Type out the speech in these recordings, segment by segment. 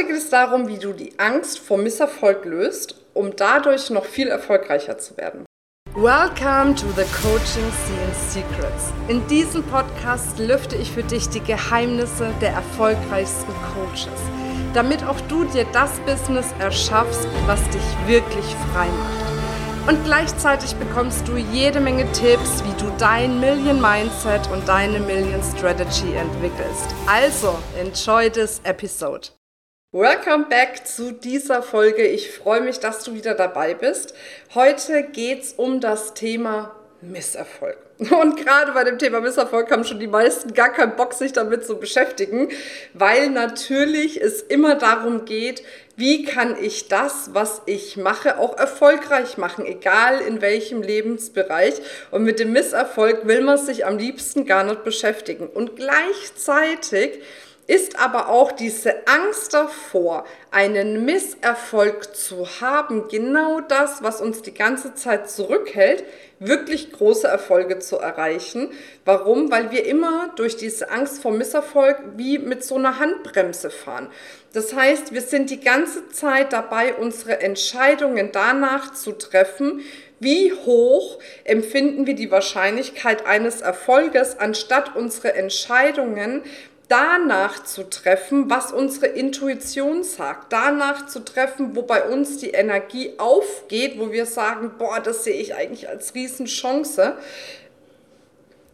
Heute geht es darum, wie du die Angst vor Misserfolg löst, um dadurch noch viel erfolgreicher zu werden. Welcome to the Coaching Scene Secrets. In diesem Podcast lüfte ich für dich die Geheimnisse der erfolgreichsten Coaches, damit auch du dir das Business erschaffst, was dich wirklich frei macht. Und gleichzeitig bekommst du jede Menge Tipps, wie du dein Million Mindset und deine Million Strategy entwickelst. Also, enjoy this episode. Welcome back zu dieser Folge. Ich freue mich, dass du wieder dabei bist. Heute geht es um das Thema Misserfolg. Und gerade bei dem Thema Misserfolg haben schon die meisten gar keinen Bock, sich damit zu beschäftigen, weil natürlich es immer darum geht, wie kann ich das, was ich mache, auch erfolgreich machen, egal in welchem Lebensbereich. Und mit dem Misserfolg will man sich am liebsten gar nicht beschäftigen. Und gleichzeitig ist aber auch diese Angst davor, einen Misserfolg zu haben, genau das, was uns die ganze Zeit zurückhält, wirklich große Erfolge zu erreichen. Warum? Weil wir immer durch diese Angst vor Misserfolg wie mit so einer Handbremse fahren. Das heißt, wir sind die ganze Zeit dabei, unsere Entscheidungen danach zu treffen, wie hoch empfinden wir die Wahrscheinlichkeit eines Erfolges, anstatt unsere Entscheidungen danach zu treffen, was unsere Intuition sagt, danach zu treffen, wo bei uns die Energie aufgeht, wo wir sagen, boah, das sehe ich eigentlich als Riesenchance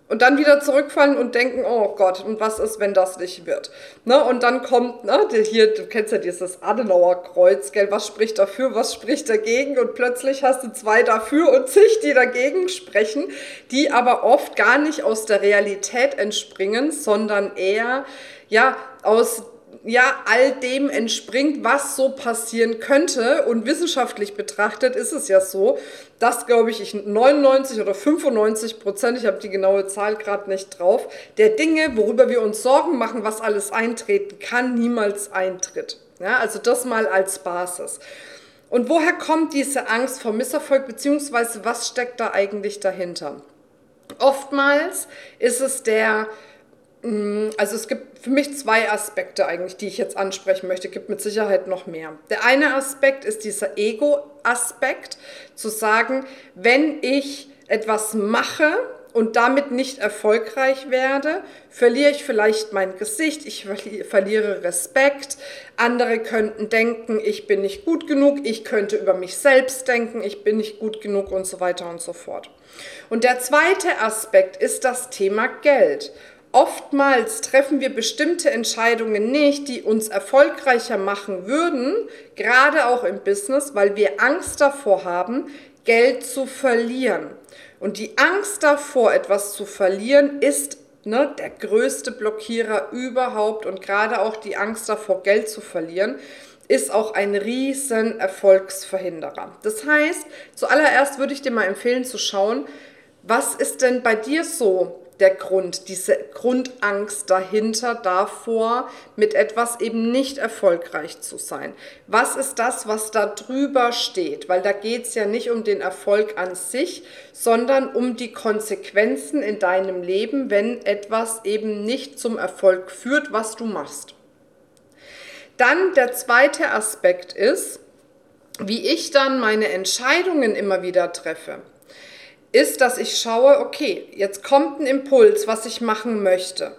und dann wieder zurückfallen und denken, oh Gott, und was ist, wenn das nicht wird? Ne? Und dann kommt, ne, hier, du kennst ja dieses Adenauer Kreuz, gell, was spricht dafür, was spricht dagegen? Und plötzlich hast du zwei dafür und zig, die dagegen sprechen, die aber oft gar nicht aus der Realität entspringen, sondern eher, ja, aus ja all dem entspringt, was so passieren könnte. Und wissenschaftlich betrachtet ist es ja so, dass, glaube ich, ich 99 oder 95 Prozent, ich habe die genaue Zahl gerade nicht drauf, der Dinge, worüber wir uns Sorgen machen, was alles eintreten kann, niemals eintritt. Ja, also das mal als Basis. Und woher kommt diese Angst vor Misserfolg, beziehungsweise was steckt da eigentlich dahinter? Oftmals ist es der also es gibt für mich zwei Aspekte eigentlich, die ich jetzt ansprechen möchte. Es gibt mit Sicherheit noch mehr. Der eine Aspekt ist dieser Ego-Aspekt, zu sagen, wenn ich etwas mache und damit nicht erfolgreich werde, verliere ich vielleicht mein Gesicht, ich verliere Respekt, andere könnten denken, ich bin nicht gut genug, ich könnte über mich selbst denken, ich bin nicht gut genug und so weiter und so fort. Und der zweite Aspekt ist das Thema Geld. Oftmals treffen wir bestimmte Entscheidungen nicht, die uns erfolgreicher machen würden, gerade auch im Business, weil wir Angst davor haben, Geld zu verlieren. Und die Angst davor, etwas zu verlieren, ist ne, der größte Blockierer überhaupt und gerade auch die Angst davor, Geld zu verlieren ist auch ein riesen Erfolgsverhinderer. Das heißt, zuallererst würde ich dir mal empfehlen zu schauen, was ist denn bei dir so der Grund, diese Grundangst dahinter davor, mit etwas eben nicht erfolgreich zu sein. Was ist das, was da drüber steht? Weil da geht es ja nicht um den Erfolg an sich, sondern um die Konsequenzen in deinem Leben, wenn etwas eben nicht zum Erfolg führt, was du machst. Dann der zweite Aspekt ist, wie ich dann meine Entscheidungen immer wieder treffe ist, dass ich schaue, okay, jetzt kommt ein Impuls, was ich machen möchte.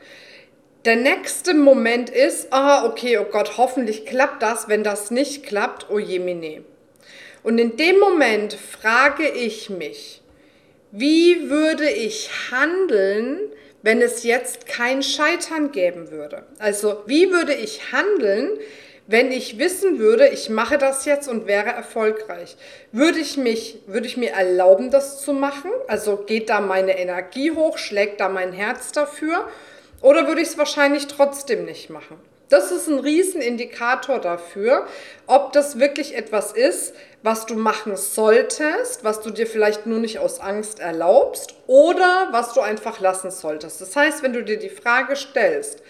Der nächste Moment ist, ah, okay, oh Gott, hoffentlich klappt das. Wenn das nicht klappt, oh jemine. Und in dem Moment frage ich mich, wie würde ich handeln, wenn es jetzt kein Scheitern geben würde? Also, wie würde ich handeln, wenn ich wissen würde, ich mache das jetzt und wäre erfolgreich, würde ich mich, würde ich mir erlauben, das zu machen? Also geht da meine Energie hoch, schlägt da mein Herz dafür? Oder würde ich es wahrscheinlich trotzdem nicht machen? Das ist ein Riesenindikator dafür, ob das wirklich etwas ist, was du machen solltest, was du dir vielleicht nur nicht aus Angst erlaubst oder was du einfach lassen solltest. Das heißt, wenn du dir die Frage stellst,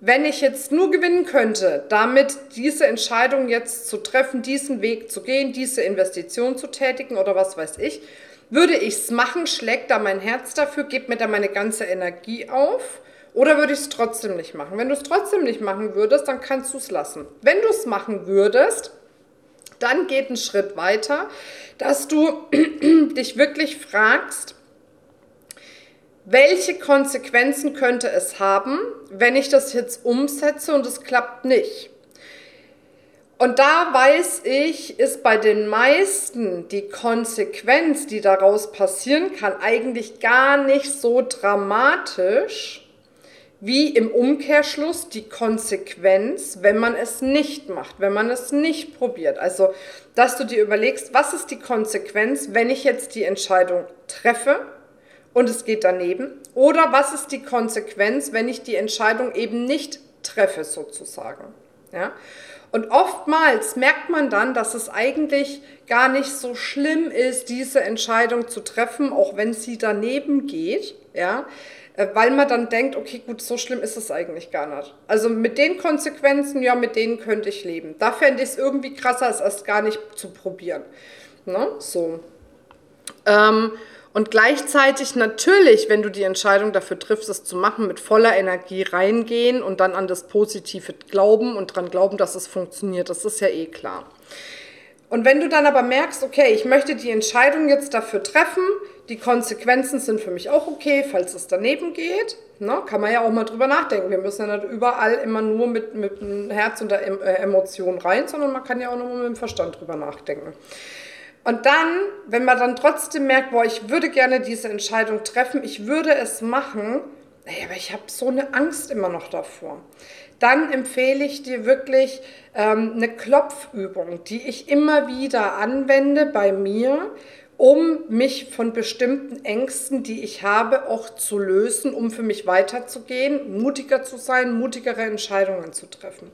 wenn ich jetzt nur gewinnen könnte, damit diese Entscheidung jetzt zu treffen, diesen Weg zu gehen, diese Investition zu tätigen oder was weiß ich, würde ich es machen, schlägt da mein Herz dafür, gebe mir da meine ganze Energie auf Oder würde ich es trotzdem nicht machen? Wenn du es trotzdem nicht machen würdest, dann kannst du es lassen. Wenn du es machen würdest, dann geht ein Schritt weiter, dass du dich wirklich fragst, welche Konsequenzen könnte es haben, wenn ich das jetzt umsetze und es klappt nicht? Und da weiß ich, ist bei den meisten die Konsequenz, die daraus passieren kann, eigentlich gar nicht so dramatisch wie im Umkehrschluss die Konsequenz, wenn man es nicht macht, wenn man es nicht probiert. Also, dass du dir überlegst, was ist die Konsequenz, wenn ich jetzt die Entscheidung treffe und es geht daneben? Oder was ist die Konsequenz, wenn ich die Entscheidung eben nicht treffe, sozusagen? Ja? Und oftmals merkt man dann, dass es eigentlich gar nicht so schlimm ist, diese Entscheidung zu treffen, auch wenn sie daneben geht, ja, äh, weil man dann denkt, okay, gut, so schlimm ist es eigentlich gar nicht. Also mit den Konsequenzen, ja, mit denen könnte ich leben. Da fände ich es irgendwie krasser, es erst gar nicht zu probieren. Ne? So. Ähm, und gleichzeitig natürlich, wenn du die Entscheidung dafür triffst, es zu machen, mit voller Energie reingehen und dann an das Positive glauben und dran glauben, dass es funktioniert. Das ist ja eh klar. Und wenn du dann aber merkst, okay, ich möchte die Entscheidung jetzt dafür treffen, die Konsequenzen sind für mich auch okay, falls es daneben geht, ne, kann man ja auch mal drüber nachdenken. Wir müssen ja nicht überall immer nur mit, mit dem Herz und der äh, Emotion rein, sondern man kann ja auch noch mal mit dem Verstand drüber nachdenken. Und dann, wenn man dann trotzdem merkt, boah, ich würde gerne diese Entscheidung treffen, ich würde es machen, naja, aber ich habe so eine Angst immer noch davor. Dann empfehle ich dir wirklich ähm, eine Klopfübung, die ich immer wieder anwende bei mir, um mich von bestimmten Ängsten, die ich habe, auch zu lösen, um für mich weiterzugehen, mutiger zu sein, mutigere Entscheidungen zu treffen.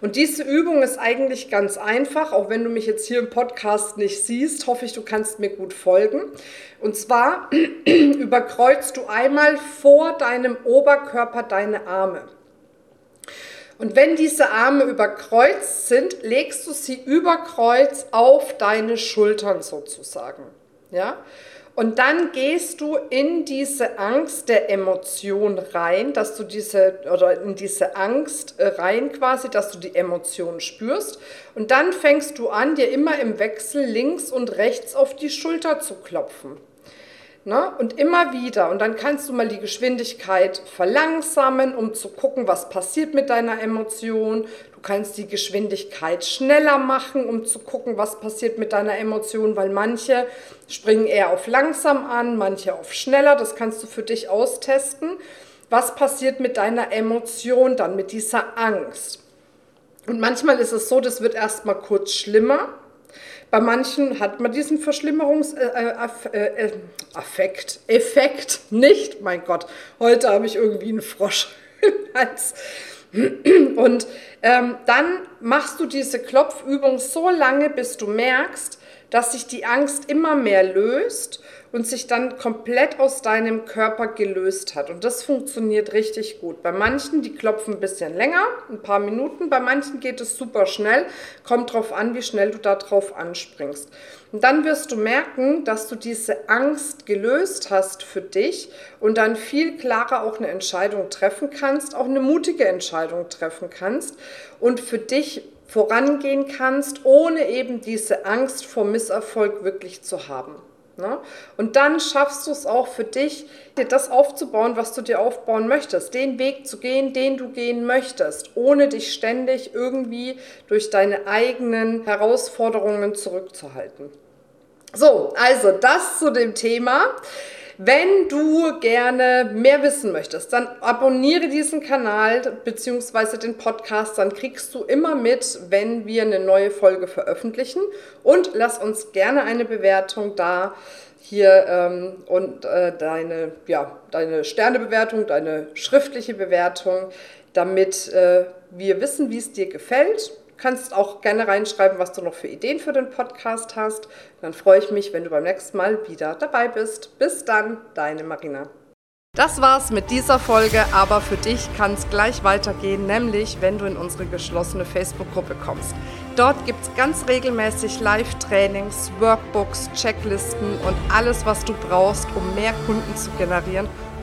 Und diese Übung ist eigentlich ganz einfach, auch wenn du mich jetzt hier im Podcast nicht siehst, hoffe ich, du kannst mir gut folgen. Und zwar überkreuzt du einmal vor deinem Oberkörper deine Arme. Und wenn diese Arme überkreuzt sind, legst du sie überkreuz auf deine Schultern sozusagen. Ja? Und dann gehst du in diese Angst der Emotion rein, dass du diese, oder in diese Angst äh, rein quasi, dass du die Emotion spürst. Und dann fängst du an, dir immer im Wechsel links und rechts auf die Schulter zu klopfen. Ne? Und immer wieder. Und dann kannst du mal die Geschwindigkeit verlangsamen, um zu gucken, was passiert mit deiner Emotion. Du kannst die Geschwindigkeit schneller machen, um zu gucken, was passiert mit deiner Emotion, weil manche springen eher auf langsam an, manche auf schneller. Das kannst du für dich austesten. Was passiert mit deiner Emotion dann, mit dieser Angst? Und manchmal ist es so, das wird erstmal kurz schlimmer bei manchen hat man diesen Verschlimmerungseffekt, äh, äh, äh Effekt nicht. Mein Gott, heute habe ich irgendwie einen Frosch im Hals. Und ähm, dann machst du diese Klopfübung so lange, bis du merkst, dass sich die Angst immer mehr löst und sich dann komplett aus deinem Körper gelöst hat. Und das funktioniert richtig gut. Bei manchen, die klopfen ein bisschen länger, ein paar Minuten, bei manchen geht es super schnell. Kommt drauf an, wie schnell du da drauf anspringst. Und dann wirst du merken, dass du diese Angst gelöst hast für dich und dann viel klarer auch eine Entscheidung treffen kannst, auch eine mutige Entscheidung treffen kannst und für dich vorangehen kannst, ohne eben diese Angst vor Misserfolg wirklich zu haben. Ne? Und dann schaffst du es auch für dich, dir das aufzubauen, was du dir aufbauen möchtest, den Weg zu gehen, den du gehen möchtest, ohne dich ständig irgendwie durch deine eigenen Herausforderungen zurückzuhalten. So, also das zu dem Thema. Wenn du gerne mehr wissen möchtest, dann abonniere diesen Kanal bzw. den Podcast, dann kriegst du immer mit, wenn wir eine neue Folge veröffentlichen und lass uns gerne eine Bewertung da hier ähm, und äh, deine, ja, deine Sternebewertung, deine schriftliche Bewertung, damit äh, wir wissen, wie es dir gefällt kannst auch gerne reinschreiben, was du noch für Ideen für den Podcast hast. Dann freue ich mich, wenn du beim nächsten Mal wieder dabei bist. Bis dann, deine Marina. Das war's mit dieser Folge, aber für dich kann es gleich weitergehen, nämlich wenn du in unsere geschlossene Facebook-Gruppe kommst. Dort gibt es ganz regelmäßig Live-Trainings, Workbooks, Checklisten und alles, was du brauchst, um mehr Kunden zu generieren